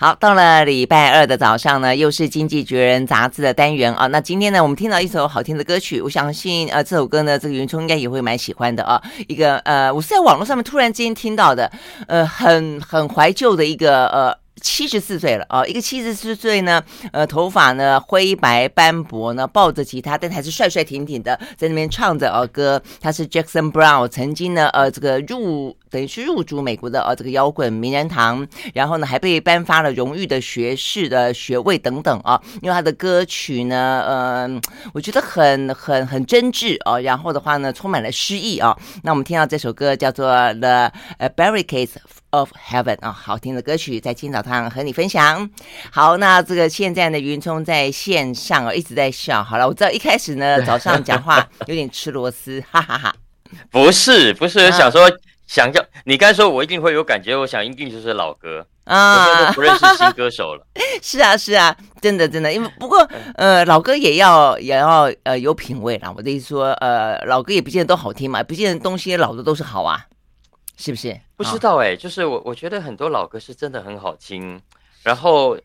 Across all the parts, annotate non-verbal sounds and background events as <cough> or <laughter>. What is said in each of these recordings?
好，到了礼拜二的早上呢，又是《经济学人》杂志的单元啊。那今天呢，我们听到一首好听的歌曲，我相信呃，这首歌呢，这个云聪应该也会蛮喜欢的啊。一个呃，我是在网络上面突然之间听到的，呃，很很怀旧的一个呃。七十四岁了哦，一个七十四岁呢，呃，头发呢灰白斑驳呢，抱着吉他，但还是帅帅挺挺的，在那边唱着儿歌。他是 Jackson Brown，曾经呢，呃，这个入等于是入主美国的呃这个摇滚名人堂，然后呢还被颁发了荣誉的学士的学位等等啊。因为他的歌曲呢，呃，我觉得很很很真挚哦，然后的话呢，充满了诗意啊。那我们听到这首歌叫做 The Barricades of Heaven 啊，好听的歌曲，在今天早上和你分享。好，那这个现在呢，云聪在线上啊，一直在笑。好了，我知道一开始呢，<laughs> 早上讲话 <laughs> 有点吃螺丝，哈哈哈。不是，不是，想说想叫你刚才说，我一定会有感觉。我想一定就是老歌啊，我都不认识新歌手了。<laughs> 是啊，是啊，真的，真的。因为不过呃，老歌也要也要呃有品味啦。我的意思说，呃，老歌也不见得都好听嘛，不见得东西老的都是好啊。是不是？不知道哎、欸，就是我我觉得很多老歌是真的很好听，然后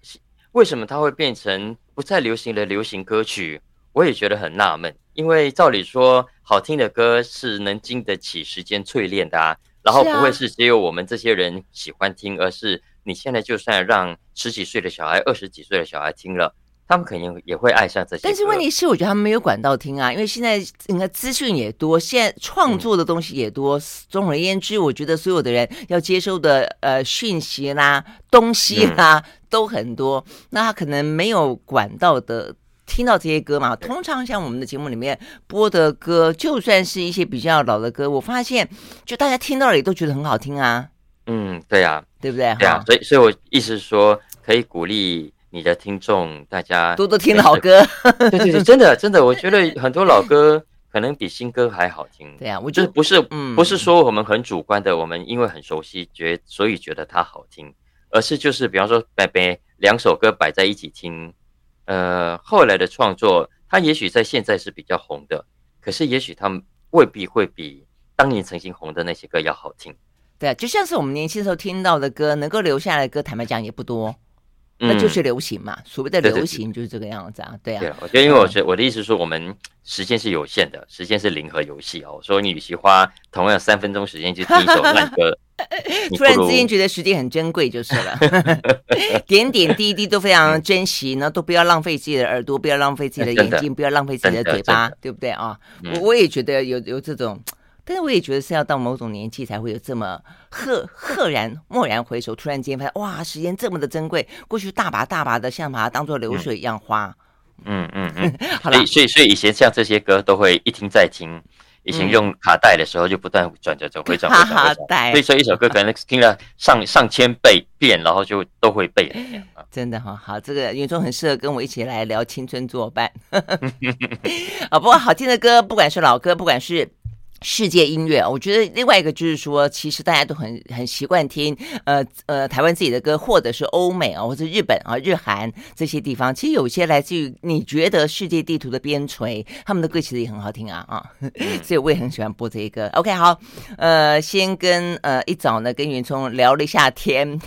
为什么它会变成不再流行的流行歌曲？我也觉得很纳闷。因为照理说，好听的歌是能经得起时间淬炼的啊，然后不会是只有我们这些人喜欢听，而是你现在就算让十几岁的小孩、二十几岁的小孩听了。他们肯定也会爱上这些，但是问题是，我觉得他们没有管道听啊，因为现在你看资讯也多，现在创作的东西也多。总而言之，我觉得所有的人要接收的呃讯息啦、东西啦都很多，那他可能没有管道的听到这些歌嘛。通常像我们的节目里面播的歌，就算是一些比较老的歌，我发现就大家听到了也都觉得很好听啊。嗯，对呀，对不对？对啊，所以所以我意思是说，可以鼓励。你的听众，大家多多听老歌，<laughs> 对对对，真的真的，我觉得很多老歌可能比新歌还好听。对呀、啊，我就是不是、嗯、不是说我们很主观的，我们因为很熟悉，觉所以觉得它好听，而是就是比方说，摆摆两首歌摆在一起听，呃，后来的创作，它也许在现在是比较红的，可是也许他们未必会比当年曾经红的那些歌要好听。对、啊，就像是我们年轻时候听到的歌，能够留下来的歌，坦白讲也不多。那就是流行嘛，所谓的流行就是这个样子啊，对啊。对，我觉得，因为我觉得我的意思是说，我们时间是有限的，时间是零和游戏哦。所以你与其花同样三分钟时间去听一首烂歌，<laughs> 突然之间觉得时间很珍贵就是了。<laughs> <laughs> 点点滴滴都非常珍惜，那都不要浪费自己的耳朵，不要浪费自己的眼睛，不要浪费自己的嘴巴，对不对啊？我我也觉得有有这种。但是我也觉得是要到某种年纪才会有这么赫赫然蓦然回首，突然间发现哇，时间这么的珍贵，过去大把大把的像把它当做流水一样花。嗯嗯嗯，<laughs> 好了，所以所以以前像这些歌都会一听再听，以前用卡带的时候就不断转着转回转回转回转，<laughs> 所以说一首歌可能听了上上千倍遍，然后就都会背。真的哈，好，这个云中很适合跟我一起来聊青春作伴。<laughs> 啊，不过好听的歌，不管是老歌，不管是。世界音乐，我觉得另外一个就是说，其实大家都很很习惯听，呃呃，台湾自己的歌，或者是欧美啊，或者日本啊、日韩这些地方，其实有些来自于你觉得世界地图的边陲，他们的歌其实也很好听啊啊，<laughs> 所以我也很喜欢播这一个。OK，好，呃，先跟呃一早呢跟云聪聊了一下天，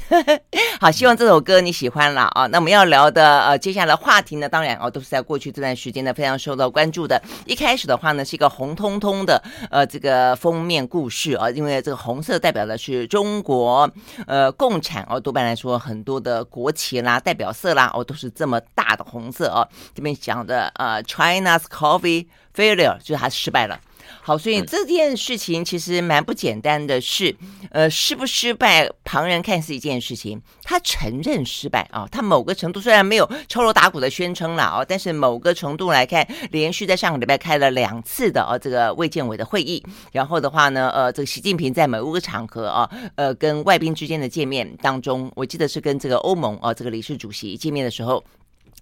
好，希望这首歌你喜欢了啊。那我们要聊的呃接下来话题呢，当然哦都是在过去这段时间呢非常受到关注的。一开始的话呢是一个红彤彤的呃。这个封面故事啊，因为这个红色代表的是中国，呃，共产哦，多半来说很多的国旗啦、代表色啦，哦，都是这么大的红色哦。这边讲的呃，China's coffee failure 就是它失败了。好，所以这件事情其实蛮不简单的是，是呃，失不失败，旁人看似一件事情，他承认失败啊，他某个程度虽然没有敲锣打鼓的宣称了啊，但是某个程度来看，连续在上个礼拜开了两次的啊这个卫健委的会议，然后的话呢，呃，这个习近平在某个场合啊，呃，跟外宾之间的见面当中，我记得是跟这个欧盟啊这个理事主席见面的时候。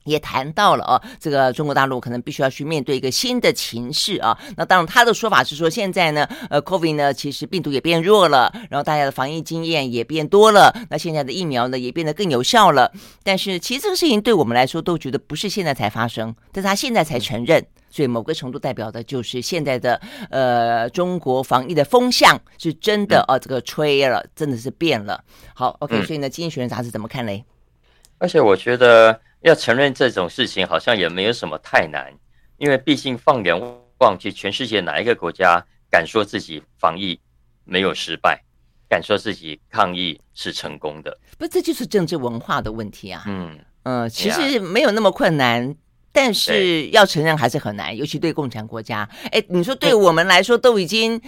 也谈到了哦，这个中国大陆可能必须要去面对一个新的情势啊。那当然，他的说法是说，现在呢，呃，COVID 呢，其实病毒也变弱了，然后大家的防疫经验也变多了，那现在的疫苗呢也变得更有效了。但是，其实这个事情对我们来说都觉得不是现在才发生，但是他现在才承认，所以某个程度代表的就是现在的呃中国防疫的风向是真的哦，这个吹了，真的是变了。好，OK，所以呢，《经济学人》杂志怎么看嘞？而且我觉得要承认这种事情好像也没有什么太难，因为毕竟放眼望去，全世界哪一个国家敢说自己防疫没有失败，敢说自己抗疫是成功的？不，这就是政治文化的问题啊。嗯嗯、呃，其实没有那么困难，但是要承认还是很难，尤其对共产国家。哎，你说对我们来说都已经。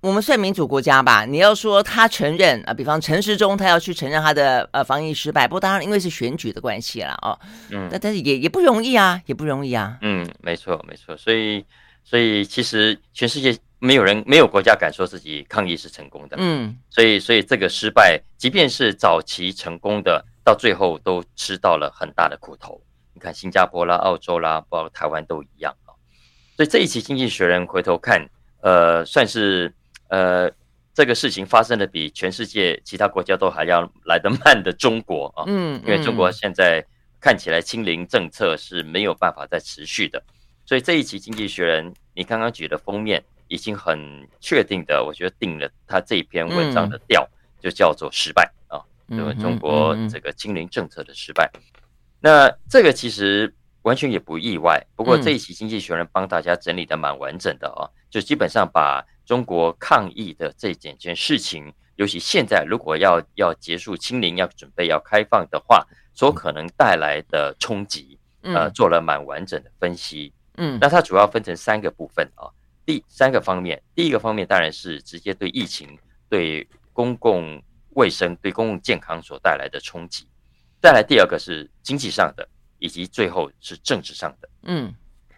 我们算民主国家吧？你要说他承认啊，比方陈时中他要去承认他的呃防疫失败，不过当然因为是选举的关系了哦。嗯，但但是也也不容易啊，也不容易啊。嗯，没错没错。所以所以其实全世界没有人没有国家敢说自己抗疫是成功的。嗯，所以所以这个失败，即便是早期成功的，到最后都吃到了很大的苦头。你看新加坡啦、澳洲啦，包括台湾都一样啊。所以这一期《经济学人》回头看，呃，算是。呃，这个事情发生的比全世界其他国家都还要来得慢的中国啊，嗯，因为中国现在看起来清零政策是没有办法再持续的，所以这一期《经济学人》你刚刚举的封面已经很确定的，我觉得定了他这篇文章的调，就叫做失败啊，因为中国这个清零政策的失败，那这个其实完全也不意外，不过这一期《经济学人》帮大家整理的蛮完整的啊，就基本上把。中国抗疫的这件件事情，尤其现在如果要要结束清零，要准备要开放的话，所可能带来的冲击，呃，做了蛮完整的分析。嗯，那它主要分成三个部分啊。第三个方面，第一个方面当然是直接对疫情、对公共卫生、对公共健康所带来的冲击。再来第二个是经济上的，以及最后是政治上的。嗯。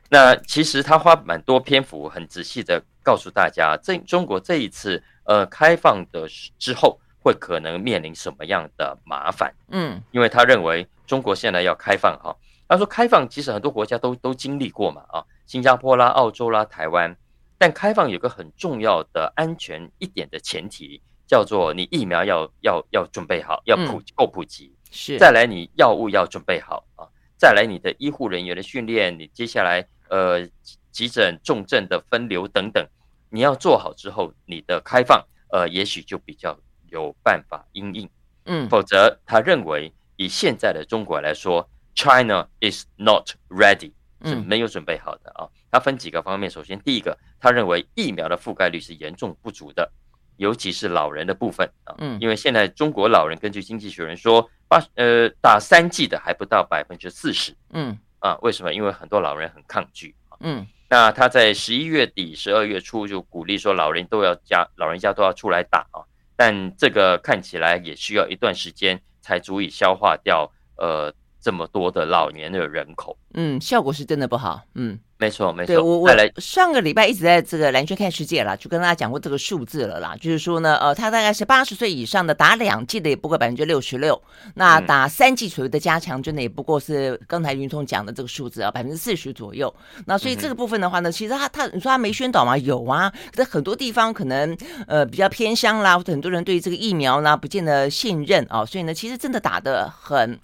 那其实他花蛮多篇幅，很仔细的告诉大家，这中国这一次呃开放的之后，会可能面临什么样的麻烦？嗯，因为他认为中国现在要开放哈，他说开放其实很多国家都都经历过嘛啊，新加坡啦、澳洲啦、台湾，但开放有个很重要的安全一点的前提，叫做你疫苗要要要准备好，要普够普及，是再来你药物要准备好啊，再来你的医护人员的训练，你接下来。呃，急诊、重症的分流等等，你要做好之后，你的开放，呃，也许就比较有办法应应。嗯，否则他认为以现在的中国来说，China is not ready，是没有准备好的啊。他分几个方面，首先第一个，他认为疫苗的覆盖率是严重不足的，尤其是老人的部分啊。嗯，因为现在中国老人根据经济学人说，八呃打三剂的还不到百分之四十。嗯。啊，为什么？因为很多老人很抗拒啊。嗯，那他在十一月底、十二月初就鼓励说，老人都要家，老人家都要出来打啊。但这个看起来也需要一段时间才足以消化掉，呃，这么多的老年的人口。嗯，效果是真的不好。嗯。没错，没错。对我，我上个礼拜一直在这个蓝轩看世界啦，就跟大家讲过这个数字了啦。就是说呢，呃，他大概是八十岁以上的打两剂的也不过百分之六十六，那打三剂所谓的加强针的也不过是刚才云聪讲的这个数字啊，百分之四十左右。那所以这个部分的话呢，其实他他你说他没宣导吗？有啊，在很多地方可能呃比较偏乡啦，或者很多人对这个疫苗呢不见得信任啊，所以呢，其实真的打的很。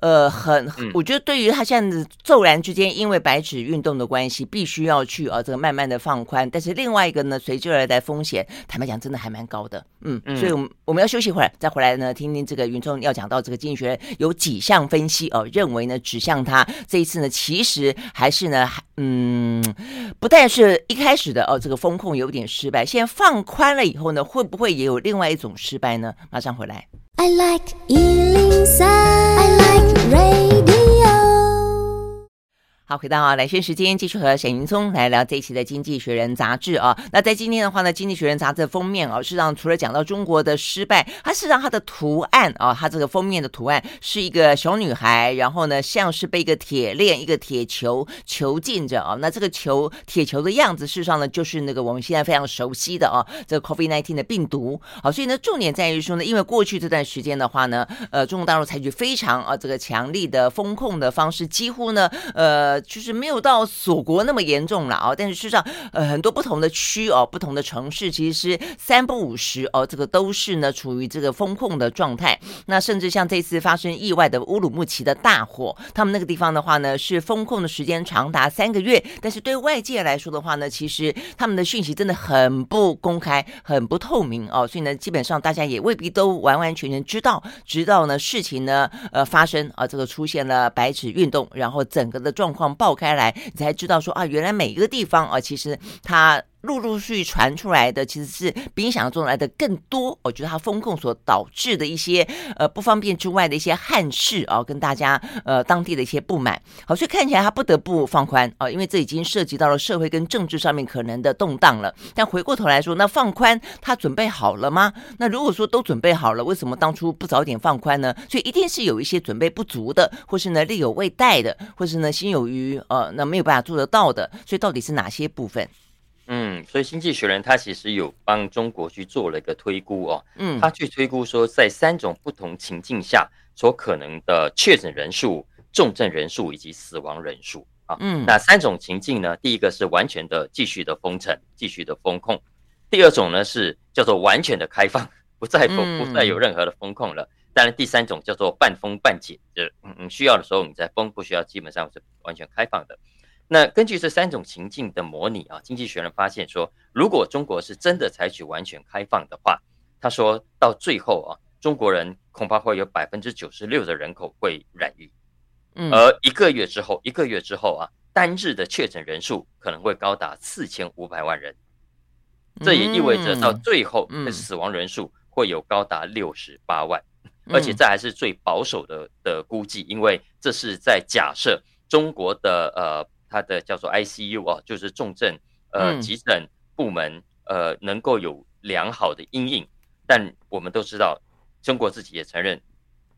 呃，很，我觉得对于他现在骤然之间，因为白纸运动的关系，必须要去啊，这个慢慢的放宽。但是另外一个呢，随之而来的风险，坦白讲，真的还蛮高的。嗯，所以我们我们要休息一会儿，再回来呢，听听这个云聪要讲到这个经济学有几项分析哦，认为呢指向他这一次呢，其实还是呢，嗯，不但是一开始的哦，这个风控有点失败，现在放宽了以后呢，会不会也有另外一种失败呢？马上回来。I like Ealing I like rain. 好，回到啊，来宣时间，继续和沈云聪来聊这一期的《经济学人》杂志啊。那在今天的话呢，《经济学人》杂志封面啊，事实上除了讲到中国的失败，它事实上它的图案啊，它这个封面的图案是一个小女孩，然后呢，像是被一个铁链、一个铁球囚禁着啊。那这个球、铁球的样子，事实上呢，就是那个我们现在非常熟悉的啊，这个 COVID-19 的病毒。好，所以呢，重点在于说呢，因为过去这段时间的话呢，呃，中国大陆采取非常啊这个强力的封控的方式，几乎呢，呃。就是没有到锁国那么严重了哦。但是事实上，呃，很多不同的区哦，不同的城市，其实三不五时哦，这个都是呢处于这个封控的状态。那甚至像这次发生意外的乌鲁木齐的大火，他们那个地方的话呢，是封控的时间长达三个月。但是对外界来说的话呢，其实他们的讯息真的很不公开，很不透明哦。所以呢，基本上大家也未必都完完全全知道，直到呢事情呢呃发生啊，这个出现了白纸运动，然后整个的状况爆开来，你才知道说啊，原来每一个地方啊，其实它。陆陆续续传出来的其实是比你想象中来的更多，我觉得它风控所导致的一些呃不方便之外的一些憾事啊，跟大家呃当地的一些不满，好，所以看起来它不得不放宽啊，因为这已经涉及到了社会跟政治上面可能的动荡了。但回过头来说，那放宽它准备好了吗？那如果说都准备好了，为什么当初不早点放宽呢？所以一定是有一些准备不足的，或是呢力有未逮的，或是呢心有余呃那没有办法做得到的。所以到底是哪些部分？嗯，所以《经济学人》他其实有帮中国去做了一个推估哦，嗯，他去推估说，在三种不同情境下所可能的确诊人数、重症人数以及死亡人数啊，嗯，那三种情境呢，第一个是完全的继续的封城、继续的封控，第二种呢是叫做完全的开放，不再封、不再有任何的封控了，当然第三种叫做半封半解，就是嗯需要的时候你再封，不需要基本上是完全开放的。那根据这三种情境的模拟啊，经济学人发现说，如果中国是真的采取完全开放的话，他说到最后啊，中国人恐怕会有百分之九十六的人口会染疫，嗯，而一个月之后，一个月之后啊，单日的确诊人数可能会高达四千五百万人，这也意味着到最后的死亡人数会有高达六十八万，而且这还是最保守的的估计，因为这是在假设中国的呃。它的叫做 ICU 啊，就是重症呃急诊部门呃能够有良好的阴影，但我们都知道，中国自己也承认，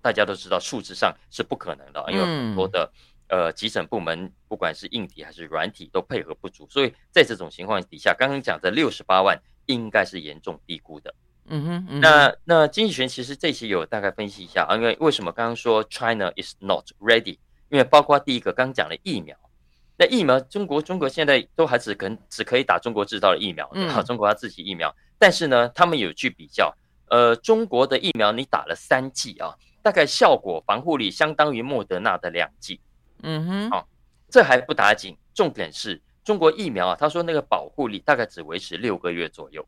大家都知道数字上是不可能的，因为很多的呃急诊部门不管是硬体还是软体都配合不足，所以在这种情况底下，刚刚讲的六十八万应该是严重低估的。嗯哼，嗯哼，那那经济学其实这期有大概分析一下啊，因为为什么刚刚说 China is not ready？因为包括第一个刚刚讲的疫苗。那疫苗，中国中国现在都还只可只可以打中国制造的疫苗，嗯，中国要自己疫苗。但是呢，他们有去比较，呃，中国的疫苗你打了三剂啊，大概效果防护力相当于莫德纳的两剂。嗯哼，啊，这还不打紧，重点是中国疫苗啊，他说那个保护力大概只维持六个月左右。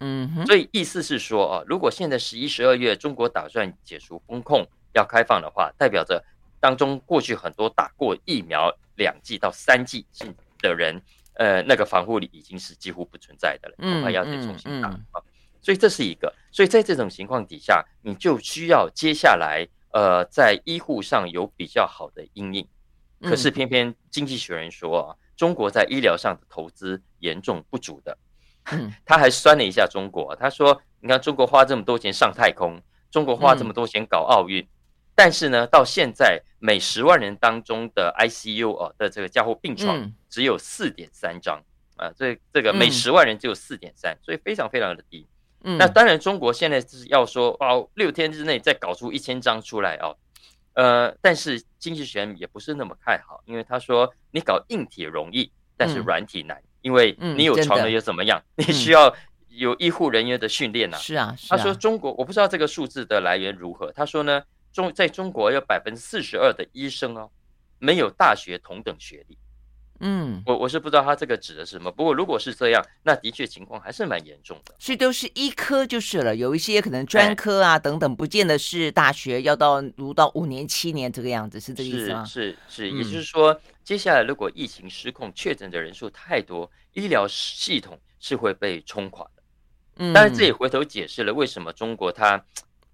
嗯哼，所以意思是说啊，如果现在十一、十二月中国打算解除封控要开放的话，代表着当中过去很多打过疫苗。两剂到三剂的人，呃，那个防护力已经是几乎不存在的了，恐怕要再重新打啊。所以这是一个，所以在这种情况底下，你就需要接下来呃，在医护上有比较好的因应。可是偏偏经济学人说啊，中国在医疗上的投资严重不足的。<laughs> 他还酸了一下中国，他说：“你看中国花这么多钱上太空，中国花这么多钱搞奥运。”但是呢，到现在每十万人当中的 ICU 哦的这个加护病床只有四点三张啊，这这个每十万人只有四点三，所以非常非常的低。嗯，那当然中国现在是要说哦，六天之内再搞出一千张出来哦，呃，但是经济学也不是那么看好，因为他说你搞硬体容易，但是软体难，因为你有床了又怎么样？你需要有医护人员的训练呐。是啊，他说中国我不知道这个数字的来源如何，他说呢。中在中国有百分之四十二的医生哦，没有大学同等学历。嗯，我我是不知道他这个指的是什么。不过如果是这样，那的确情况还是蛮严重的。所以都是医科就是了，有一些可能专科啊等等，不见得是大学要到读到五年七年这个样子，是这个意思吗？是是是，也就是说，嗯、接下来如果疫情失控，确诊的人数太多，医疗系统是会被冲垮的。嗯，当然这也回头解释了为什么中国它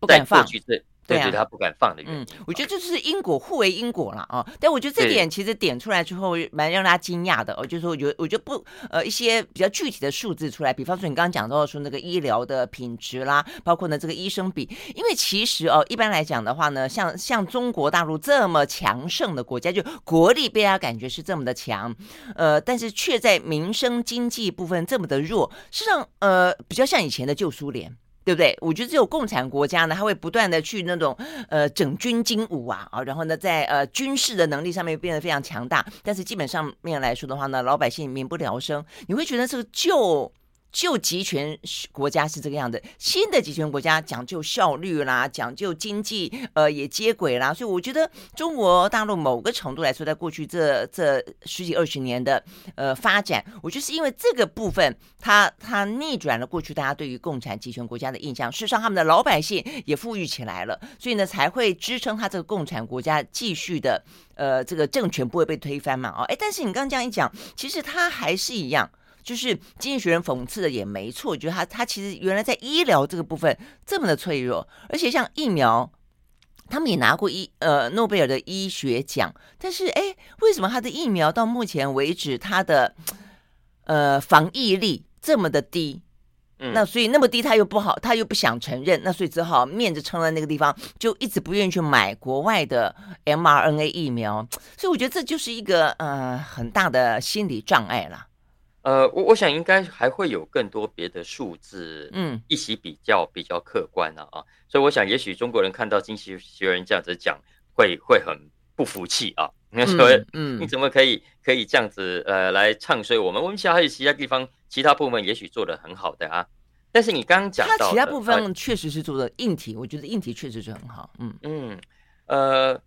在过去这。对，对，他不敢放的原因。嗯，我觉得这是因果互为因果了啊。但我觉得这点其实点出来之后，蛮让大家惊讶的。哦，就是说，我觉得，我觉得不，呃，一些比较具体的数字出来，比方说你刚刚讲到说那个医疗的品质啦，包括呢这个医生比，因为其实哦，一般来讲的话呢，像像中国大陆这么强盛的国家，就国力被大家感觉是这么的强，呃，但是却在民生经济部分这么的弱，实际上呃比较像以前的旧苏联。对不对？我觉得这种共产国家呢，他会不断的去那种呃整军精武啊啊，然后呢，在呃军事的能力上面变得非常强大。但是基本上面来说的话呢，老百姓民不聊生。你会觉得这个旧。旧集权国家是这个样子，新的集权国家讲究效率啦，讲究经济，呃，也接轨啦。所以我觉得中国大陆某个程度来说，在过去这这十几二十年的呃发展，我就是因为这个部分，它它逆转了过去大家对于共产集权国家的印象。事实上，他们的老百姓也富裕起来了，所以呢，才会支撑他这个共产国家继续的呃这个政权不会被推翻嘛。哦，哎，但是你刚刚这样一讲，其实它还是一样。就是经济学人讽刺的也没错，觉得他他其实原来在医疗这个部分这么的脆弱，而且像疫苗，他们也拿过医呃诺贝尔的医学奖，但是哎，为什么他的疫苗到目前为止他的呃防疫力这么的低？嗯，那所以那么低他又不好，他又不想承认，那所以只好面子撑在那个地方，就一直不愿意去买国外的 mRNA 疫苗，所以我觉得这就是一个呃很大的心理障碍了。呃，我我想应该还会有更多别的数字，嗯，一起比较比较客观啊啊，所以我想也许中国人看到经济学人这样子讲，会会很不服气啊，<laughs> 你说，嗯，你怎么可以可以这样子呃来唱衰我们？我们其他还有其他地方其他部分也许做的很好的啊，但是你刚刚讲到，其他部分确实是做的硬体，我觉得硬体确实是很好，嗯。嗯，呃，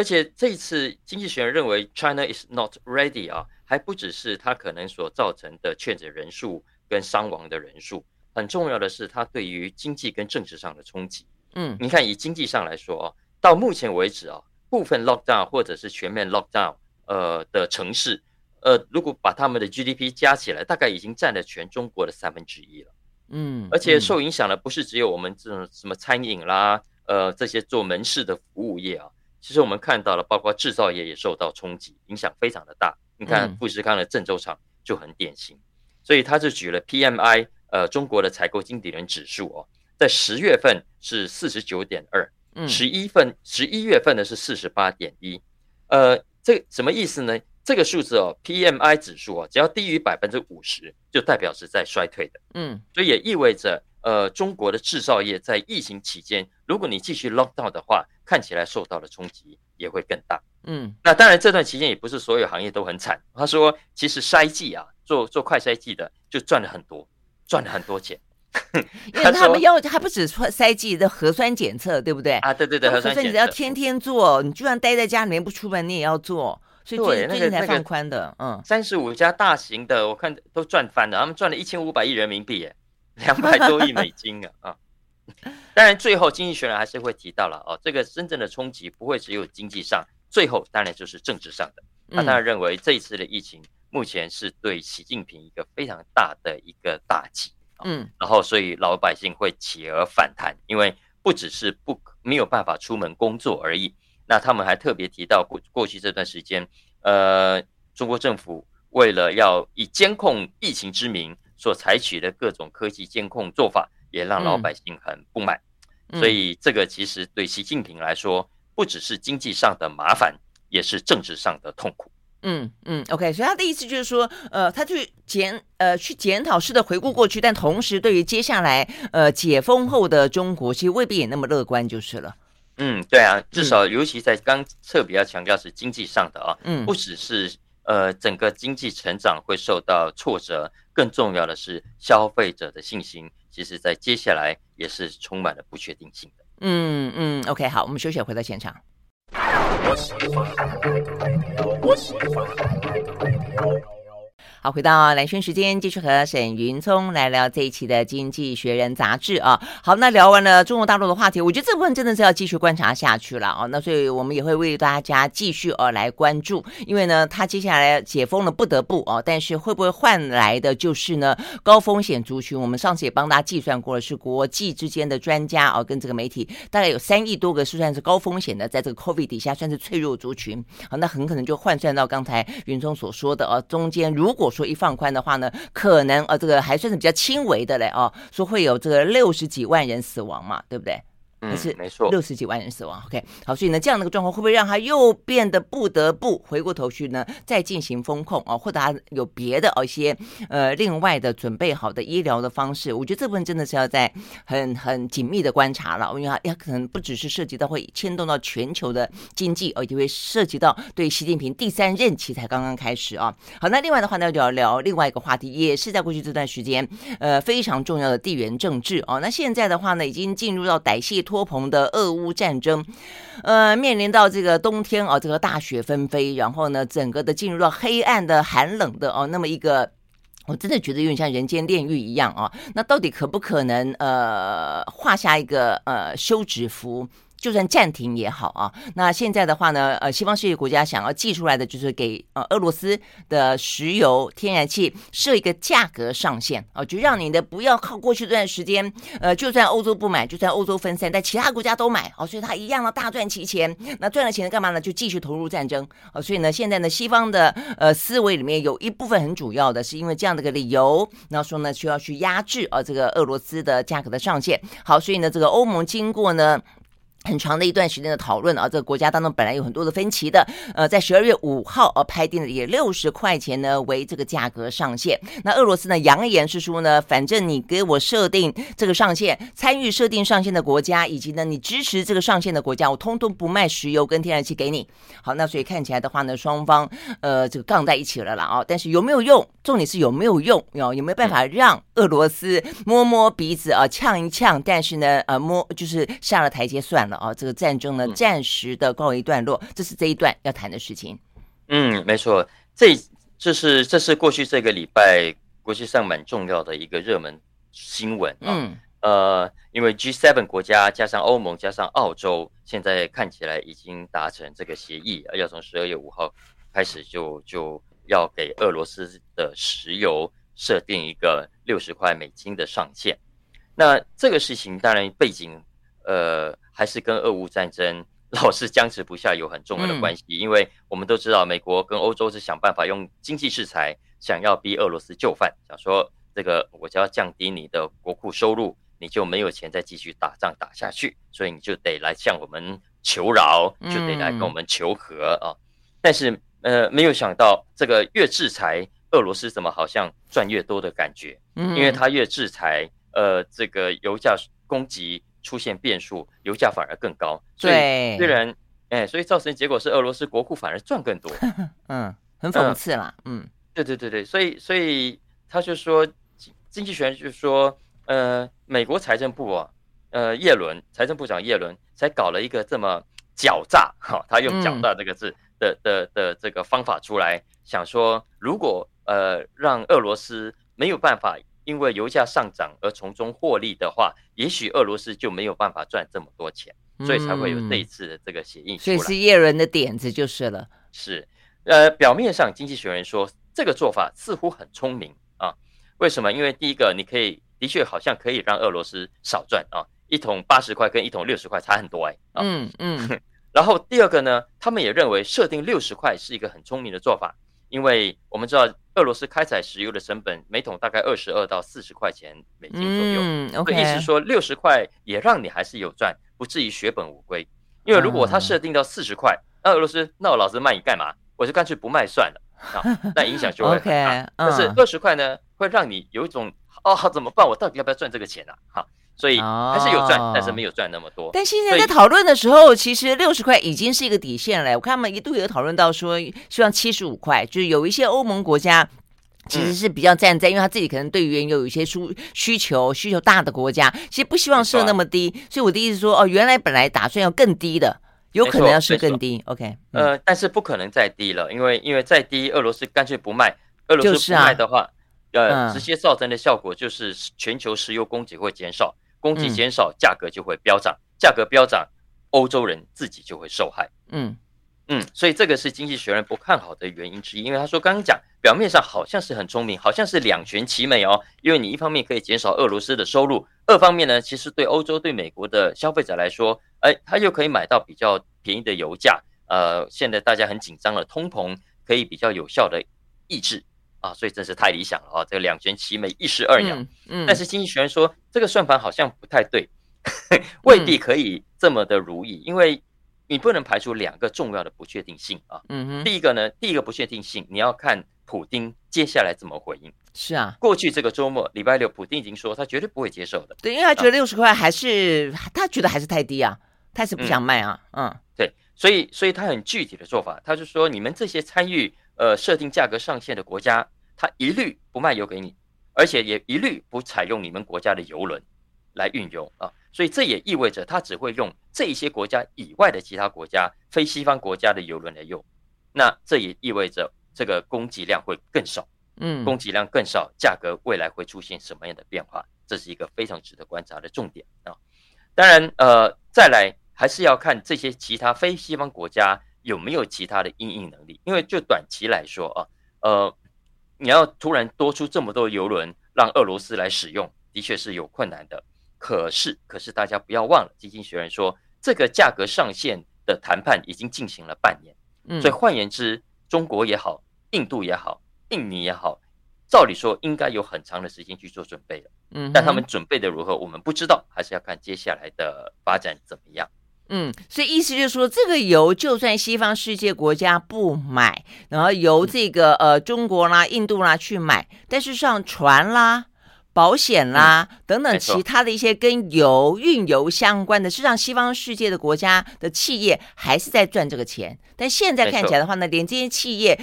而且这一次经济学人认为 China is not ready 啊。还不只是它可能所造成的确诊人数跟伤亡的人数，很重要的是它对于经济跟政治上的冲击。嗯，你看以经济上来说啊，到目前为止啊，部分 lockdown 或者是全面 lockdown 呃的城市，呃，如果把他们的 GDP 加起来，大概已经占了全中国的三分之一了。嗯，而且受影响的不是只有我们这种什么餐饮啦，呃，这些做门市的服务业啊，其实我们看到了，包括制造业也受到冲击，影响非常的大。你看富士康的郑州厂就很典型，所以他就举了 PMI，呃，中国的采购经理人指数哦，在十月份是四十九点二，十一份十一月份呢是四十八点一，呃，这什么意思呢？这个数字哦，PMI 指数哦，只要低于百分之五十，就代表是在衰退的，嗯，所以也意味着，呃，中国的制造业在疫情期间，如果你继续 lock down 的话，看起来受到的冲击也会更大。嗯，那当然，这段期间也不是所有行业都很惨。他说，其实筛剂啊，做做快筛剂的就赚了很多，赚了很多钱。因为 <laughs> 他们要还不止筛剂的核酸检测，对不对？啊，对对对，核酸检测要天天做，你就算待在家里面不出门，你也要做。所以最近才放宽的，嗯，三十五家大型的，我看都赚翻了，他们赚了一千五百亿人民币，耶，两百多亿美金啊 <laughs> 啊！当然，最后经济学人还是会提到了哦，这个真正的冲击不会只有经济上。最后当然就是政治上的，他当然认为这一次的疫情目前是对习近平一个非常大的一个打击，嗯，然后所以老百姓会企而反弹，因为不只是不没有办法出门工作而已，那他们还特别提到过过去这段时间，呃，中国政府为了要以监控疫情之名所采取的各种科技监控做法，也让老百姓很不满，所以这个其实对习近平来说。不只是经济上的麻烦，也是政治上的痛苦。嗯嗯，OK，所以他的意思就是说，呃，他去检呃去检讨式的回顾过去，但同时对于接下来呃解封后的中国，其实未必也那么乐观，就是了。嗯，对啊，至少尤其在刚特别要强调是经济上的啊，嗯，不只是呃整个经济成长会受到挫折，更重要的是消费者的信心，其实在接下来也是充满了不确定性的。嗯嗯，OK，好，我们休息，回到现场。好，回到蓝轩时间，继续和沈云聪来聊这一期的《经济学人》杂志啊。好，那聊完了中国大陆的话题，我觉得这部分真的是要继续观察下去了啊。那所以我们也会为大家继续呃来关注，因为呢，他接下来解封了，不得不哦，但是会不会换来的就是呢高风险族群？我们上次也帮大家计算过了，是国际之间的专家哦跟这个媒体，大概有三亿多个是算是高风险的，在这个 COVID 底下算是脆弱族群。好，那很可能就换算到刚才云聪所说的哦，中间如果说一放宽的话呢，可能呃这个还算是比较轻微的嘞哦，说会有这个六十几万人死亡嘛，对不对？还是没错，六十几万人死亡。OK，好，所以呢，这样的一个状况会不会让他又变得不得不回过头去呢，再进行风控啊，或者他有别的哦一些呃另外的准备好的医疗的方式？我觉得这部分真的是要在很很紧密的观察了，因为它也可能不只是涉及到会牵动到全球的经济，而且会涉及到对习近平第三任期才刚刚开始啊。好，那另外的话呢，就要聊另外一个话题，也是在过去这段时间呃非常重要的地缘政治哦。那现在的话呢，已经进入到歹戏拖棚的俄乌战争，呃，面临到这个冬天啊，这个大雪纷飞，然后呢，整个的进入到黑暗的寒冷的哦，那么一个，我真的觉得有点像人间炼狱一样啊、那到底可不可能呃画下一个呃休止符？就算暂停也好啊，那现在的话呢，呃，西方世界国家想要寄出来的就是给呃俄罗斯的石油、天然气设一个价格上限啊，就让你的不要靠过去这段时间，呃，就算欧洲不买，就算欧洲分散，但其他国家都买啊，所以他一样的大赚其钱。那赚了钱干嘛呢？就继续投入战争啊。所以呢，现在呢，西方的呃思维里面有一部分很主要的是因为这样的个理由，然后说呢需要去压制啊这个俄罗斯的价格的上限。好，所以呢，这个欧盟经过呢。很长的一段时间的讨论啊，这个国家当中本来有很多的分歧的，呃，在十二月五号呃拍定了以六十块钱呢为这个价格上限。那俄罗斯呢扬言是说呢，反正你给我设定这个上限，参与设定上限的国家，以及呢你支持这个上限的国家，我通通不卖石油跟天然气给你。好，那所以看起来的话呢，双方呃这个杠在一起了啦啊，但是有没有用？重点是有没有用？有有没有办法让俄罗斯摸摸鼻子啊，呛一呛？但是呢，呃摸就是下了台阶算了。啊，这个战争呢，暂时的告一段落，这是这一段要谈的事情。嗯，没错，这这是这是过去这个礼拜国际上蛮重要的一个热门新闻。嗯，呃，因为 G7 国家加上欧盟加上澳洲，现在看起来已经达成这个协议，要从十二月五号开始就就要给俄罗斯的石油设定一个六十块美金的上限。那这个事情当然背景。呃，还是跟俄乌战争老是僵持不下有很重要的关系，因为我们都知道，美国跟欧洲是想办法用经济制裁，想要逼俄罗斯就范，想说这个我就要降低你的国库收入，你就没有钱再继续打仗打下去，所以你就得来向我们求饶，就得来跟我们求和啊。但是呃，没有想到这个越制裁俄罗斯，怎么好像赚越多的感觉？因为他越制裁，呃，这个油价供给。出现变数，油价反而更高。所以虽然，哎，所以造成结果是俄罗斯国库反而赚更多。<laughs> 嗯，很讽刺啦。嗯，对对对对，所以所以他就说，经济学人就说，呃，美国财政部啊，呃，叶伦财政部长叶伦才搞了一个这么狡诈哈，他用狡诈这个字的的的这个方法出来，想说如果呃让俄罗斯没有办法。因为油价上涨而从中获利的话，也许俄罗斯就没有办法赚这么多钱，所以才会有这一次的这个协议。所以是叶伦的点子就是了。是，呃，表面上经济学人说这个做法似乎很聪明啊。为什么？因为第一个，你可以的确好像可以让俄罗斯少赚啊，一桶八十块跟一桶六十块差很多哎。嗯嗯。<laughs> 然后第二个呢，他们也认为设定六十块是一个很聪明的做法。因为我们知道俄罗斯开采石油的成本每桶大概二十二到四十块钱美金左右，嗯 okay、意思说六十块也让你还是有赚，不至于血本无归。因为如果他设定到四十块，那俄罗斯那我老子卖你干嘛？我就干脆不卖算了啊，那影响就会很大。<laughs> okay, 但是二十块呢，会让你有一种哦，怎么办？我到底要不要赚这个钱啊？哈。所以还是有赚，哦、但是没有赚那么多。但现在在讨论的时候，其实六十块已经是一个底线了。我看他们一度有讨论到说，希望七十五块，就是有一些欧盟国家其实是比较站在，嗯、因为他自己可能对于原油有一些需需求需求大的国家，其实不希望设那么低。所以我的意思说，哦，原来本来打算要更低的，有可能要设更低。OK，呃，但是不可能再低了，因为因为再低，俄罗斯干脆不卖。俄罗斯不卖的话，啊、呃，直接造成的效果就是全球石油供给会减少。供给减少，价格就会飙涨，价格飙涨，欧洲人自己就会受害。嗯嗯，所以这个是经济学人不看好的原因之一，因为他说刚刚讲表面上好像是很聪明，好像是两全其美哦，因为你一方面可以减少俄罗斯的收入，二方面呢，其实对欧洲对美国的消费者来说，哎，他又可以买到比较便宜的油价，呃，现在大家很紧张了，通膨可以比较有效的抑制。啊，所以真是太理想了啊！这个两全其美，一石二鸟。嗯，嗯，但是经济学人说，这个算法好像不太对，<laughs> 未必可以这么的如意，嗯、因为你不能排除两个重要的不确定性啊。嗯哼，第一个呢，第一个不确定性，你要看普丁接下来怎么回应。是啊，过去这个周末礼拜六，普丁已经说他绝对不会接受的。对，因为他觉得六十块还是、啊、他觉得还是太低啊，他是不想卖啊。嗯，嗯对，所以所以他很具体的做法，他就说你们这些参与呃设定价格上限的国家，它一律不卖油给你，而且也一律不采用你们国家的油轮来运油啊。所以这也意味着它只会用这一些国家以外的其他国家、非西方国家的油轮来用。那这也意味着这个供给量会更少。嗯，供给量更少，价格未来会出现什么样的变化？这是一个非常值得观察的重点啊。当然，呃，再来还是要看这些其他非西方国家有没有其他的因应能力，因为就短期来说啊，呃，你要突然多出这么多油轮让俄罗斯来使用，的确是有困难的。可是，可是大家不要忘了，基金学人说这个价格上限的谈判已经进行了半年，嗯，所以换言之，中国也好，印度也好。印尼也好，照理说应该有很长的时间去做准备的，嗯，但他们准备的如何，我们不知道，还是要看接下来的发展怎么样。嗯，所以意思就是说，这个油就算西方世界国家不买，然后由这个呃中国啦、印度啦去买，但是上船啦、保险啦、嗯、等等其他的一些跟油运油相关的，是让西方世界的国家的企业还是在赚这个钱。但现在看起来的话呢，连这些企业。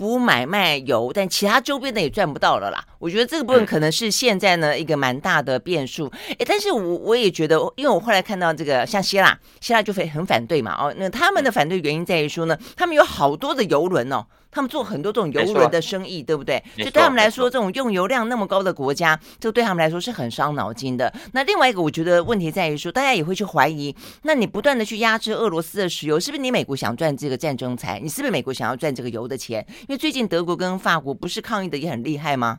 不买卖油，但其他周边的也赚不到了啦。我觉得这个部分可能是现在呢一个蛮大的变数。诶，但是我我也觉得，因为我后来看到这个像希腊，希腊就会很反对嘛。哦，那他们的反对原因在于说呢，他们有好多的油轮哦。他们做很多这种油轮的生意，对不对？就对他们来说，这种用油量那么高的国家，这对他们来说是很伤脑筋的。那另外一个，我觉得问题在于说，大家也会去怀疑，那你不断的去压制俄罗斯的石油，是不是你美国想赚这个战争财？你是不是美国想要赚这个油的钱？因为最近德国跟法国不是抗议的也很厉害吗？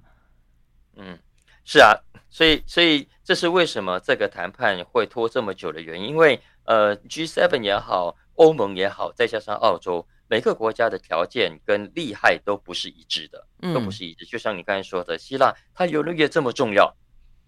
嗯，是啊，所以所以这是为什么这个谈判会拖这么久的原因。因为呃，G7 也好，欧盟也好，再加上澳洲。每个国家的条件跟利害都不是一致的，都不是一致。就像你刚才说的，希腊它油业这么重要，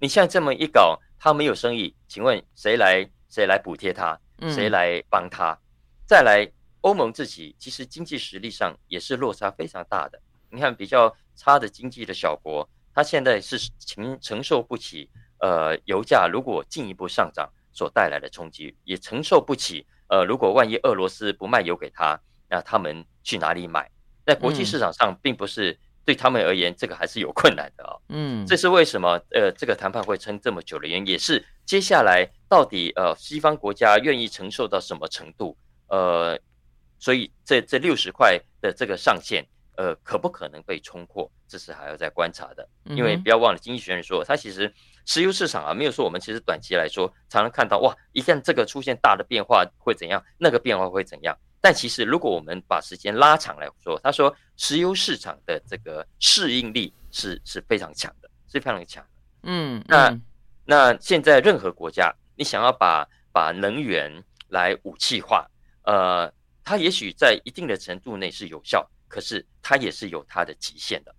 你现在这么一搞，它没有生意，请问谁来谁来补贴它？谁来帮它？再来，欧盟自己其实经济实力上也是落差非常大的。你看比较差的经济的小国，它现在是承承受不起，呃，油价如果进一步上涨所带来的冲击，也承受不起。呃，如果万一俄罗斯不卖油给他。那他们去哪里买？在国际市场上，并不是对他们而言，这个还是有困难的啊。嗯，这是为什么？呃，这个谈判会撑这么久的原因，也是接下来到底呃，西方国家愿意承受到什么程度？呃，所以这这六十块的这个上限，呃，可不可能被冲破？这是还要再观察的。因为不要忘了，经济学人说，他其实石油市场啊，没有说我们其实短期来说，常常看到哇，一旦这个出现大的变化会怎样，那个变化会怎样。但其实，如果我们把时间拉长来说，他说石油市场的这个适应力是是非常强的，是非常强的。嗯，那那现在任何国家，你想要把把能源来武器化，呃，它也许在一定的程度内是有效，可是它也是有它的极限的。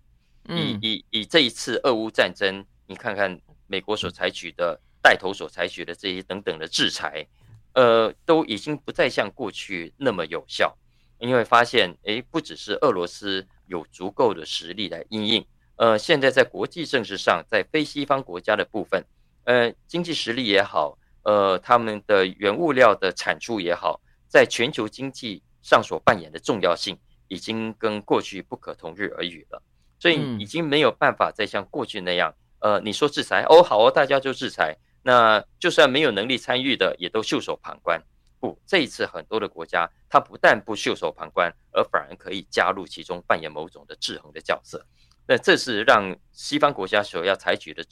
以以以这一次俄乌战争，你看看美国所采取的带头所采取的这些等等的制裁。呃，都已经不再像过去那么有效，因为发现，诶，不只是俄罗斯有足够的实力来应应，呃，现在在国际政治上，在非西方国家的部分，呃，经济实力也好，呃，他们的原物料的产出也好，在全球经济上所扮演的重要性，已经跟过去不可同日而语了，所以已经没有办法再像过去那样，呃，你说制裁，哦，好哦，大家就制裁。那就算没有能力参与的，也都袖手旁观。不，这一次很多的国家，它不但不袖手旁观，而反而可以加入其中，扮演某种的制衡的角色。那这是让西方国家所要采取的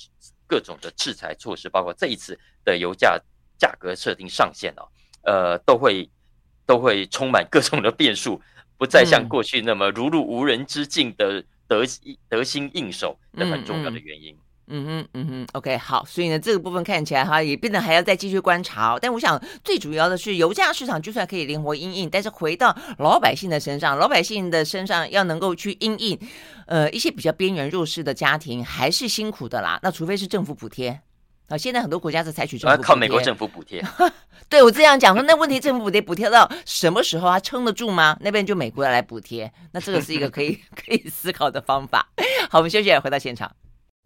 各种的制裁措施，包括这一次的油价价格设定上限哦，呃，都会都会充满各种的变数，不再像过去那么如入无人之境的得得心应手的很重要的原因。嗯嗯哼，嗯哼，OK，好，所以呢，这个部分看起来哈，也变得还要再继续观察哦。但我想最主要的是，油价市场就算可以灵活应应，但是回到老百姓的身上，老百姓的身上要能够去应应，呃，一些比较边缘弱势的家庭还是辛苦的啦。那除非是政府补贴。<laughs> 啊，现在很多国家是采取政府靠美国政府补贴。对，我这样讲说，那问题政府补贴补贴到什么时候？他撑得住吗？那边就美国要来补贴，那这个是一个可以 <laughs> 可以思考的方法。好，我们休息，回到现场。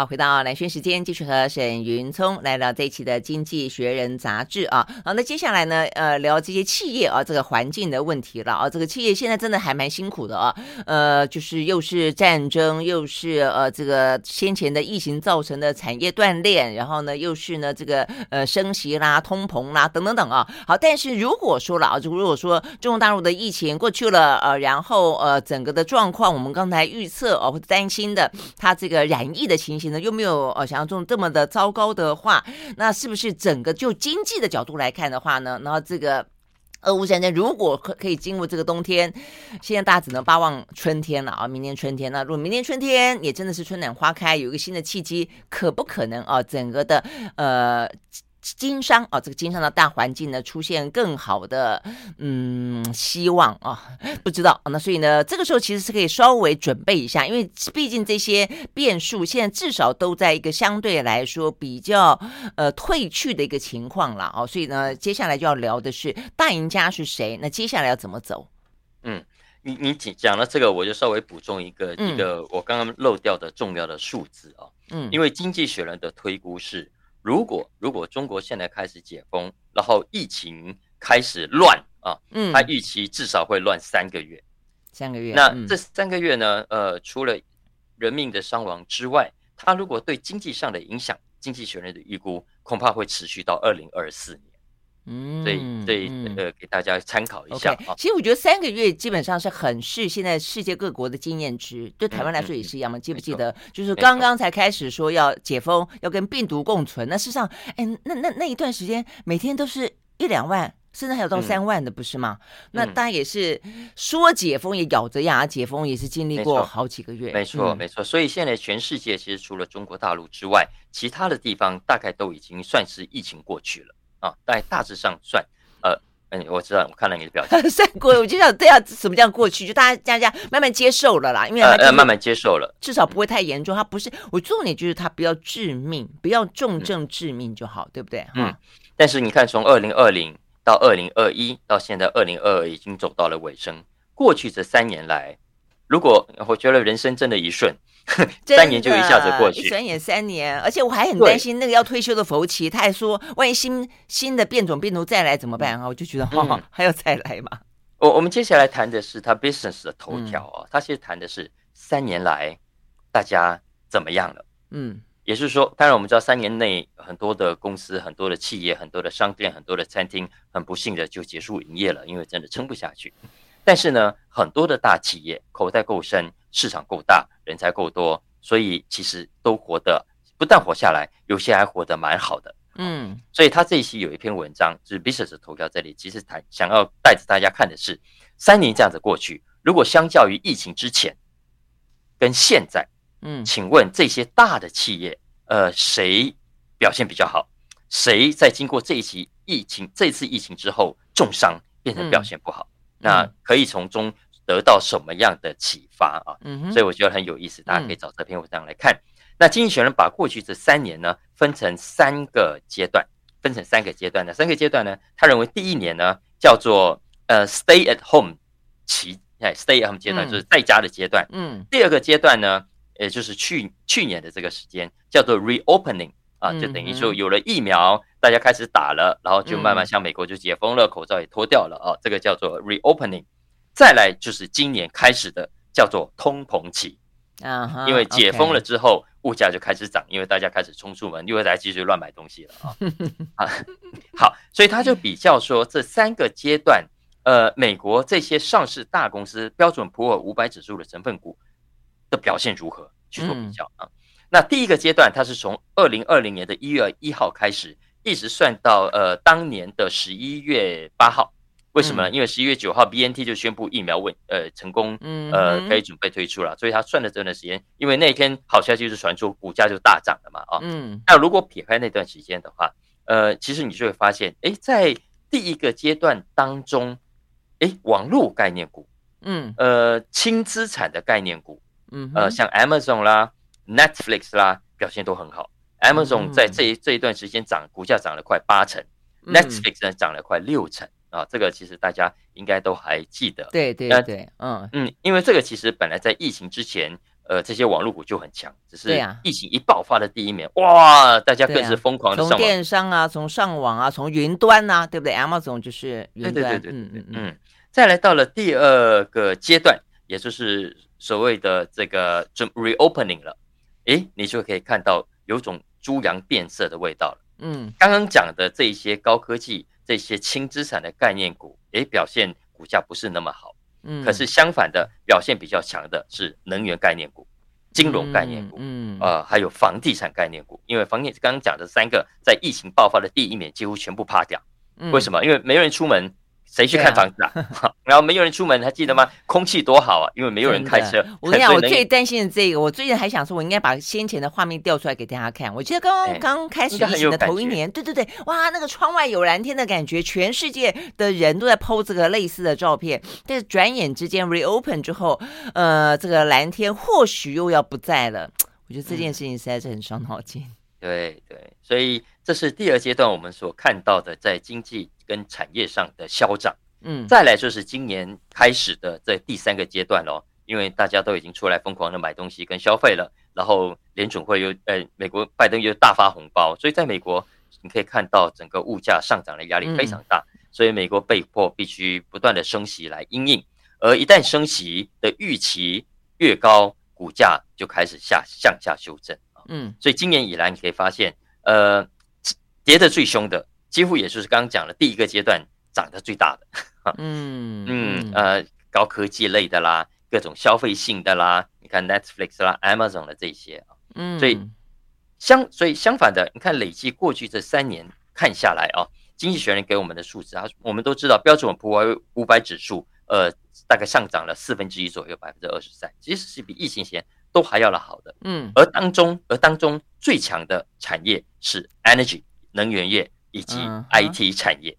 好，回到蓝轩时间，继续和沈云聪来聊这一期的《经济学人》杂志啊。好，那接下来呢，呃，聊这些企业啊，这个环境的问题了啊。这个企业现在真的还蛮辛苦的啊。呃，就是又是战争，又是呃这个先前的疫情造成的产业断裂，然后呢，又是呢这个呃升息啦、通膨啦等等等啊。好，但是如果说了啊，就如果说中国大陆的疫情过去了，呃，然后呃整个的状况，我们刚才预测哦，或者担心的，它这个染疫的情形。又没有呃想象中这么的糟糕的话，那是不是整个就经济的角度来看的话呢？然后这个俄乌战争如果可可以进入这个冬天，现在大家只能巴望春天了啊！明年春天那？如果明年春天也真的是春暖花开，有一个新的契机，可不可能啊？整个的呃。经商啊，这个经商的大环境呢，出现更好的嗯希望啊，不知道，那所以呢，这个时候其实是可以稍微准备一下，因为毕竟这些变数现在至少都在一个相对来说比较呃退去的一个情况了哦，所以呢，接下来就要聊的是大赢家是谁？那接下来要怎么走？嗯，你你讲讲了这个，我就稍微补充一个、嗯、一个我刚刚漏掉的重要的数字啊，嗯，因为经济学人的推估是。如果如果中国现在开始解封，然后疫情开始乱啊，嗯，他预期至少会乱三个月，三个月。那这三个月呢，呃，除了人命的伤亡之外，他如果对经济上的影响，经济学人的预估恐怕会持续到二零二四年。嗯，对对，呃，给大家参考一下。其实我觉得三个月基本上是很是现在世界各国的经验值，对台湾来说也是一样嘛。嗯、记不记得，就是刚刚才开始说要解封，要跟病毒共存。那事实上，哎，那那那一段时间，每天都是一两万，甚至还有到三万的，不是吗？嗯、那当然也是说解封也咬着牙解封，也是经历过好几个月。没错，没错。所以现在全世界其实除了中国大陆之外，其他的地方大概都已经算是疫情过去了。啊，大大致上算，呃，嗯，我知道，我看了你的表情，<laughs> 算过，我就想，对啊，什么叫过去？就大家大家慢慢接受了啦，因为呃，慢慢接受了，至少不会太严重。它不是，我重点就是它不要致命，不要重症致命就好，嗯、对不对？嗯。但是你看，从二零二零到二零二一到现在二零二二，已经走到了尾声。过去这三年来，如果我觉得人生真的一瞬。<laughs> 三年就一下子过去，一转眼三年，而且我还很担心那个要退休的佛奇，他还说，万一新新的变种病毒再来怎么办啊？我就觉得，哈、哦，<laughs> 还要再来嘛。我我们接下来谈的是他 business 的头条啊，他其实谈的是三年来大家怎么样了。嗯，也就是说，当然我们知道三年内很多的公司、很多的企业、很多的商店、很多的餐厅，很不幸的就结束营业了，因为真的撑不下去。但是呢，很多的大企业口袋够深，市场够大，人才够多，所以其实都活得不但活下来，有些还活得蛮好的。嗯，所以他这一期有一篇文章，就是 Business 头条这里，其实他想要带着大家看的是，三年这样子过去，如果相较于疫情之前跟现在，嗯，请问这些大的企业，呃，谁表现比较好？谁在经过这一期疫情、这次疫情之后重伤，变成表现不好？嗯那可以从中得到什么样的启发啊？所以我觉得很有意思，大家可以找这篇文章来看。嗯、那经济学人把过去这三年呢，分成三个阶段，分成三个阶段的三个阶段呢，他认为第一年呢叫做呃 stay at home 期，哎 stay at home 阶段就是在家的阶段。嗯，第二个阶段呢，也就是去去年的这个时间叫做 reopening 啊，就等于说有了疫苗。大家开始打了，然后就慢慢像美国就解封了，嗯、口罩也脱掉了啊、哦，这个叫做 reopening。再来就是今年开始的叫做通膨期啊，uh、huh, 因为解封了之后.物价就开始涨，因为大家开始冲出门，因为大家继续乱买东西了啊、哦。<laughs> 啊，好，所以他就比较说这三个阶段，呃，美国这些上市大公司标准普尔五百指数的成分股的表现如何去做比较啊？嗯、那第一个阶段，它是从二零二零年的一月一号开始。一直算到呃当年的十一月八号，为什么呢？因为十一月九号 BNT 就宣布疫苗问呃成功，呃可以准备推出了，所以他算的这段时间，因为那天好消息就是传出股价就大涨了嘛啊。嗯。那如果撇开那段时间的话，呃，其实你就会发现，哎，在第一个阶段当中，哎，网络概念股，嗯，呃，轻资产的概念股，嗯，呃，像 Amazon 啦、Netflix 啦，表现都很好。Amazon 在这一这一段时间涨，股价涨了快八成，Netflix 呢涨了快六成啊。这个其实大家应该都还记得。对对对，嗯嗯，因为这个其实本来在疫情之前。呃，这些网络股就很强，只是疫情一爆发的第一年，啊、哇，大家更是疯狂的上网。从电商啊，从上网啊，从云端啊，对不对？Amazon 就是云端。对对对对，嗯嗯嗯。再来到了第二个阶段，也就是所谓的这个 reopening 了，诶，你就可以看到有种猪羊变色的味道了。嗯，刚刚讲的这些高科技、这些轻资产的概念股，诶，表现股价不是那么好。嗯，可是相反的表现比较强的是能源概念股、金融概念股，嗯，呃，还有房地产概念股，因为房地刚刚讲的三个在疫情爆发的第一年几乎全部趴掉，为什么？因为没人出门。谁去看房子啊？啊 <laughs> 然后没有人出门，还记得吗？空气多好啊，因为没有人开车。我跟你讲，我最担心的这个，我最近还想说，我应该把先前的画面调出来给大家看。我记得刚刚刚开始疫情的头一年，对对对，哇，那个窗外有蓝天的感觉，全世界的人都在 po 这个类似的照片。但是转眼之间 reopen 之后，呃，这个蓝天或许又要不在了。我觉得这件事情实在是很伤脑筋。对对，所以这是第二阶段我们所看到的在经济跟产业上的消长。嗯，再来就是今年开始的这第三个阶段喽，因为大家都已经出来疯狂的买东西跟消费了，然后联准会又呃，美国拜登又大发红包，所以在美国你可以看到整个物价上涨的压力非常大，所以美国被迫必须不断的升息来因应，而一旦升息的预期越高，股价就开始下向下修正。嗯，所以今年以来，你可以发现，呃，跌得最凶的，几乎也就是刚刚讲的第一个阶段涨得最大的，<laughs> 嗯嗯呃，高科技类的啦，各种消费性的啦，你看 Netflix 啦、Amazon 的这些。啊，嗯，所以相所以相反的，你看累计过去这三年看下来啊，经济学人给我们的数字啊，我们都知道标准普尔五百指数，呃，大概上涨了四分之一左右，百分之二十三，其实是比疫情前。都还要了好的，嗯，而当中而当中最强的产业是 energy 能源业以及 IT 产业，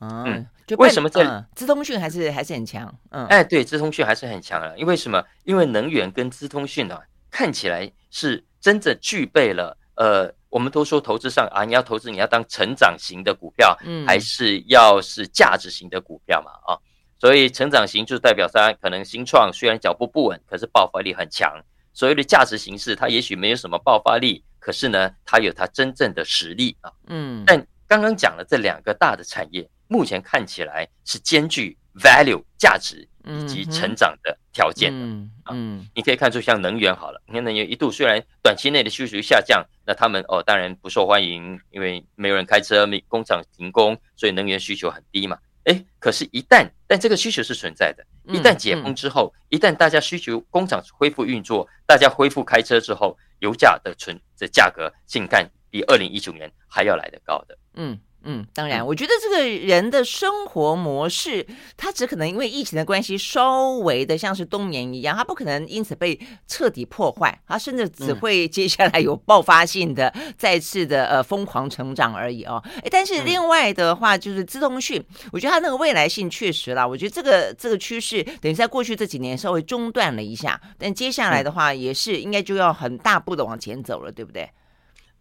嗯，为什么这资通讯还是还是很强？嗯，哎，对，资通讯还是很强了。因为什么？因为能源跟资通讯呢，看起来是真的具备了。呃，我们都说投资上啊，你要投资，你要当成长型的股票，嗯，还是要是价值型的股票嘛？啊，所以成长型就代表它可能新创虽然脚步不稳，可是爆发力很强。所谓的价值形式，它也许没有什么爆发力，可是呢，它有它真正的实力啊。嗯，但刚刚讲了这两个大的产业，目前看起来是兼具 value 价值以及成长的条件的。嗯嗯，你可以看出像能源好了，你看能源一度虽然短期内的需求下降，那他们哦当然不受欢迎，因为没有人开车，没工厂停工，所以能源需求很低嘛。哎，可是，一旦但这个需求是存在的，一旦解封之后，一旦大家需求工厂恢复运作，大家恢复开车之后，油价的存的价格竟干比二零一九年还要来得高的。嗯。嗯，当然，我觉得这个人的生活模式，他只可能因为疫情的关系，稍微的像是冬眠一样，他不可能因此被彻底破坏，他甚至只会接下来有爆发性的、再次的呃疯狂成长而已哦。哎，但是另外的话，就是资通讯，我觉得它那个未来性确实啦，我觉得这个这个趋势等于在过去这几年稍微中断了一下，但接下来的话也是应该就要很大步的往前走了，对不对？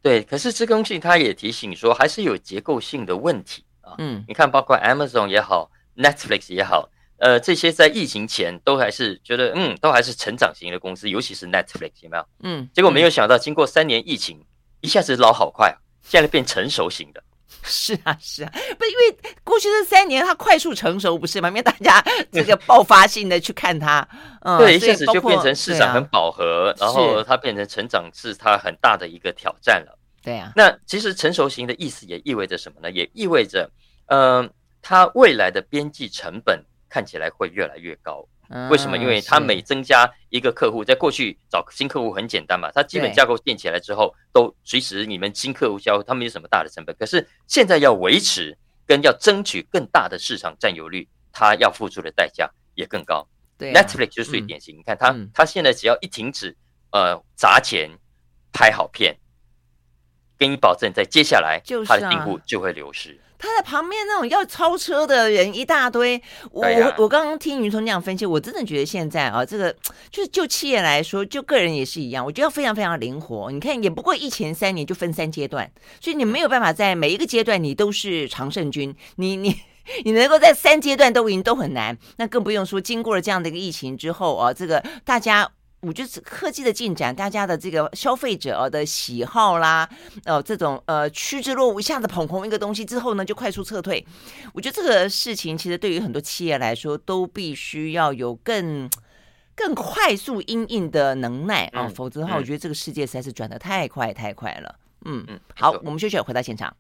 对，可是资通讯他也提醒说，还是有结构性的问题啊。嗯，你看，包括 Amazon 也好，Netflix 也好，呃，这些在疫情前都还是觉得，嗯，都还是成长型的公司，尤其是 Netflix 有没有？嗯，结果没有想到，经过三年疫情，一下子老好快啊，现在变成熟型的。是啊，是啊，不，因为过去这三年它快速成熟，不是吗？因为大家这个爆发性的去看它，<laughs> 嗯，对，一下子就变成市场很饱和，然后它变成成长是它很大的一个挑战了。对啊，那其实成熟型的意思也意味着什么呢？也意味着，嗯、呃，它未来的边际成本看起来会越来越高。为什么？因为它每增加一个客户，在过去找新客户很简单嘛，它基本架构建起来之后，都随时你们新客户交，他没有什么大的成本。可是现在要维持跟要争取更大的市场占有率，它要付出的代价也更高。对，Netflix 就是最典型。你看它，它现在只要一停止，呃，砸钱拍好片，给你保证，在接下来，就是啊、他的订户就会流失。他在旁边那种要超车的人一大堆，我、我刚刚听云聪那样分析，我真的觉得现在啊，这个 <tsk> 就是就企业来说，就个人也是一样，我觉得非常非常灵活。你看，也不过疫情三年就分三阶段，所以你没有办法在每一个阶段你都是常胜军，你 <laughs> 你你能够在三阶段都赢都很难，那更不用说经过了这样的一个疫情之后啊，这个大家。我觉得科技的进展，大家的这个消费者的喜好啦，呃，这种呃趋之若鹜，一下子捧红一个东西之后呢，就快速撤退。我觉得这个事情其实对于很多企业来说，都必须要有更更快速应应的能耐啊，嗯、否则的话，我觉得这个世界实在是转的太快太快了。嗯嗯，好，我们休息，回到现场。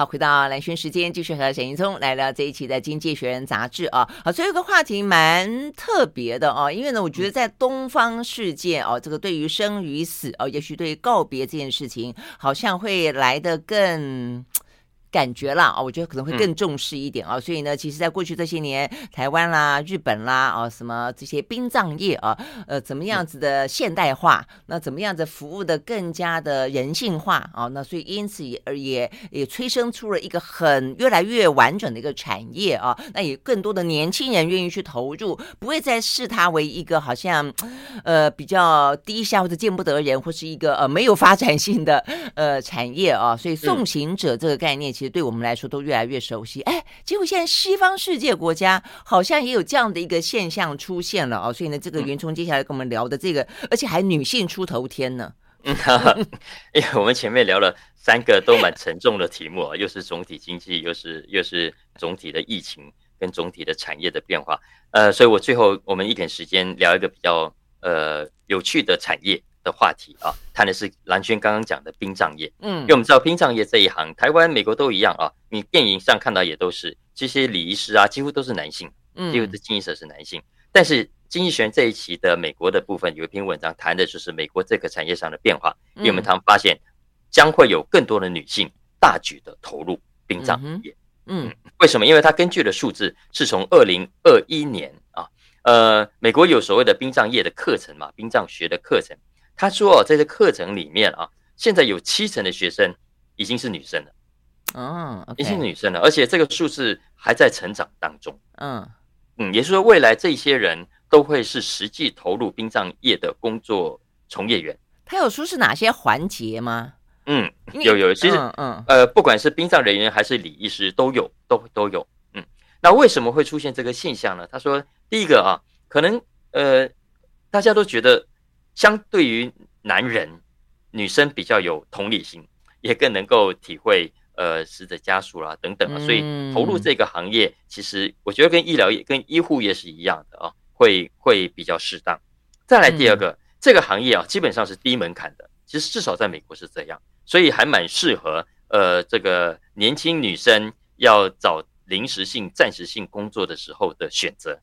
好，回到蓝轩时间，继续和沈云聪来聊这一期的《经济学人》杂志啊。好，最后一个话题蛮特别的哦，因为呢，我觉得在东方世界哦，这个对于生与死哦，也许对于告别这件事情，好像会来得更。感觉啦，啊，我觉得可能会更重视一点啊，嗯、所以呢，其实，在过去这些年，台湾啦、日本啦，啊，什么这些殡葬业啊，呃，怎么样子的现代化，那怎么样子服务的更加的人性化啊？那所以因此也也也催生出了一个很越来越完整的一个产业啊，那也更多的年轻人愿意去投入，不会再视它为一个好像呃比较低下或者见不得人或是一个呃没有发展性的呃产业啊，所以送行者这个概念。其实对我们来说都越来越熟悉，哎，结果现在西方世界国家好像也有这样的一个现象出现了哦，所以呢，这个云聪接下来跟我们聊的这个，而且还女性出头天呢。嗯，因为我们前面聊了三个都蛮沉重的题目啊，又是总体经济，又是又是总体的疫情跟总体的产业的变化，呃，所以我最后我们一点时间聊一个比较呃有趣的产业。的话题啊，谈的是蓝轩刚刚讲的殡葬业。嗯，因为我们知道殡葬业这一行，台湾、美国都一样啊。你电影上看到也都是这些礼仪师啊，几乎都是男性，几乎的经营者是男性。嗯、但是经济学人这一期的美国的部分有一篇文章谈的就是美国这个产业上的变化。因为我们常发现将会有更多的女性大举的投入殡葬业。嗯，嗯，为什么？因为它根据的数字是从二零二一年啊，呃，美国有所谓的殡葬业的课程嘛，殡葬学的课程。他说：“在这课程里面啊，现在有七成的学生已经是女生了，嗯，oh, okay. 已经是女生了，而且这个数字还在成长当中。嗯嗯，也就是说，未来这些人都会是实际投入殡葬业的工作从业员。他有说是哪些环节吗？嗯，有有，其实嗯，嗯呃，不管是殡葬人员还是礼仪师都有，都都有。嗯，那为什么会出现这个现象呢？他说，第一个啊，可能呃，大家都觉得。”相对于男人，女生比较有同理心，也更能够体会呃死者家属啦等等啊，所以投入这个行业，其实我觉得跟医疗业、跟医护业是一样的啊，会会比较适当。再来第二个，这个行业啊，基本上是低门槛的，其实至少在美国是这样，所以还蛮适合呃这个年轻女生要找临时性、暂时性工作的时候的选择。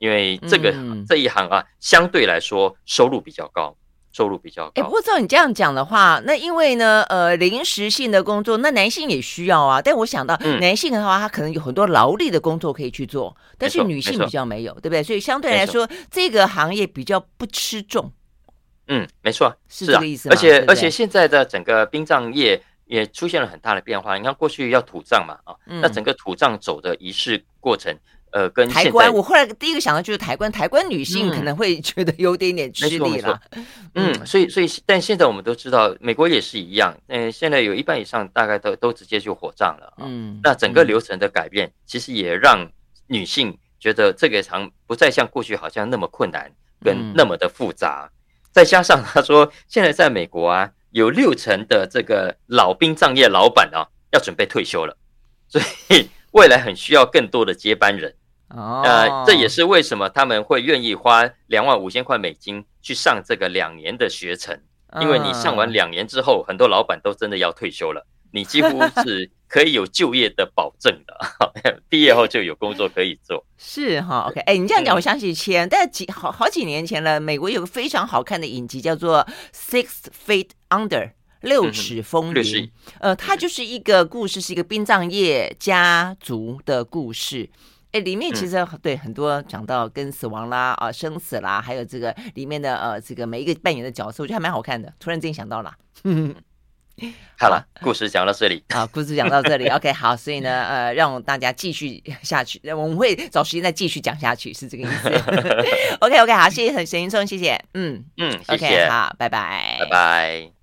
因为这个、嗯、这一行啊，相对来说收入比较高，收入比较高。哎，不过照你这样讲的话，那因为呢，呃，临时性的工作，那男性也需要啊。但我想到，男性的话，他可能有很多劳力的工作可以去做，嗯、但是女性比较没有，没，对不对？所以相对来说，这个行业比较不吃重。嗯，没错，是这个意思吗？而且而且现在的整个殡葬业也出现了很大的变化。你看，过去要土葬嘛，啊，嗯、那整个土葬走的仪式过程。呃，跟台湾，我后来第一个想到就是台湾，台湾女性可能会觉得有点点吃力了。嗯，所以所以，但现在我们都知道，美国也是一样。嗯，现在有一半以上大概都都直接就火葬了。嗯，那整个流程的改变，其实也让女性觉得这个场不再像过去好像那么困难，跟那么的复杂。再加上他说，现在在美国啊，有六成的这个老殡葬业老板啊，要准备退休了，所以未来很需要更多的接班人。哦，呃，这也是为什么他们会愿意花两万五千块美金去上这个两年的学程，因为你上完两年之后，很多老板都真的要退休了，你几乎是可以有就业的保证的，<laughs> 毕业后就有工作可以做。是哈，OK，哎，你这样讲，我想起前，但几好好几年前了，美国有个非常好看的影集，叫做《Six Feet Under》六尺风云，呃，它就是一个故事，是一个殡葬业家族的故事。哎，里面其实、嗯、对很多讲到跟死亡啦、啊生死啦，还有这个里面的呃这个每一个扮演的角色，我觉得还蛮好看的。突然之间想到了，<laughs> 好了，故事讲到这里啊，故事讲到这里，OK，好，所以呢，呃，让大家继续下去，我们会找时间再继续讲下去，是这个意思。<laughs> OK，OK，、okay, okay, 好，谢谢沈云松，谢谢，嗯嗯，谢谢，okay, 好，拜拜，拜拜。